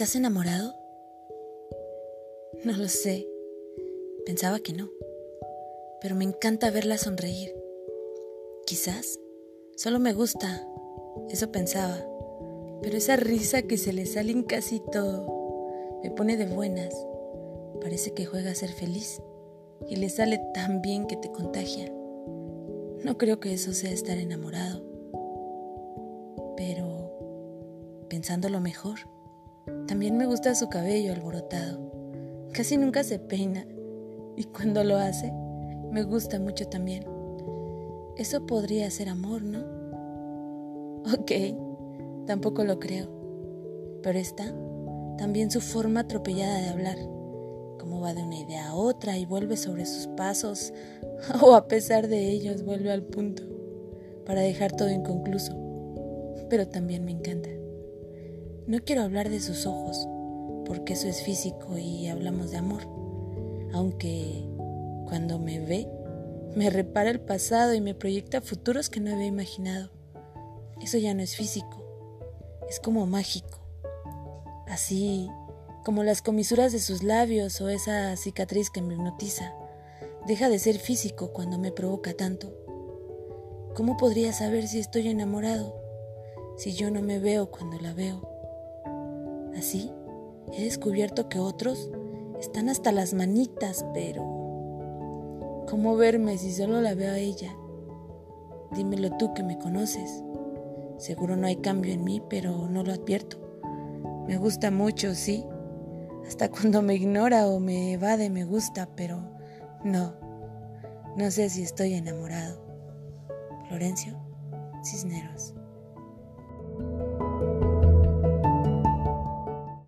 ¿Estás enamorado? No lo sé. Pensaba que no. Pero me encanta verla sonreír. Quizás solo me gusta. Eso pensaba. Pero esa risa que se le sale en casi todo me pone de buenas. Parece que juega a ser feliz y le sale tan bien que te contagia. No creo que eso sea estar enamorado. Pero, pensándolo mejor, también me gusta su cabello alborotado. Casi nunca se peina y cuando lo hace, me gusta mucho también. Eso podría ser amor, ¿no? Ok, tampoco lo creo. Pero está también su forma atropellada de hablar, cómo va de una idea a otra y vuelve sobre sus pasos, o a pesar de ellos vuelve al punto, para dejar todo inconcluso. Pero también me encanta. No quiero hablar de sus ojos, porque eso es físico y hablamos de amor. Aunque cuando me ve, me repara el pasado y me proyecta futuros que no había imaginado. Eso ya no es físico, es como mágico. Así como las comisuras de sus labios o esa cicatriz que me hipnotiza. Deja de ser físico cuando me provoca tanto. ¿Cómo podría saber si estoy enamorado si yo no me veo cuando la veo? Así, he descubierto que otros están hasta las manitas, pero... ¿Cómo verme si solo la veo a ella? Dímelo tú que me conoces. Seguro no hay cambio en mí, pero no lo advierto. Me gusta mucho, sí. Hasta cuando me ignora o me evade me gusta, pero no. No sé si estoy enamorado. Florencio Cisneros.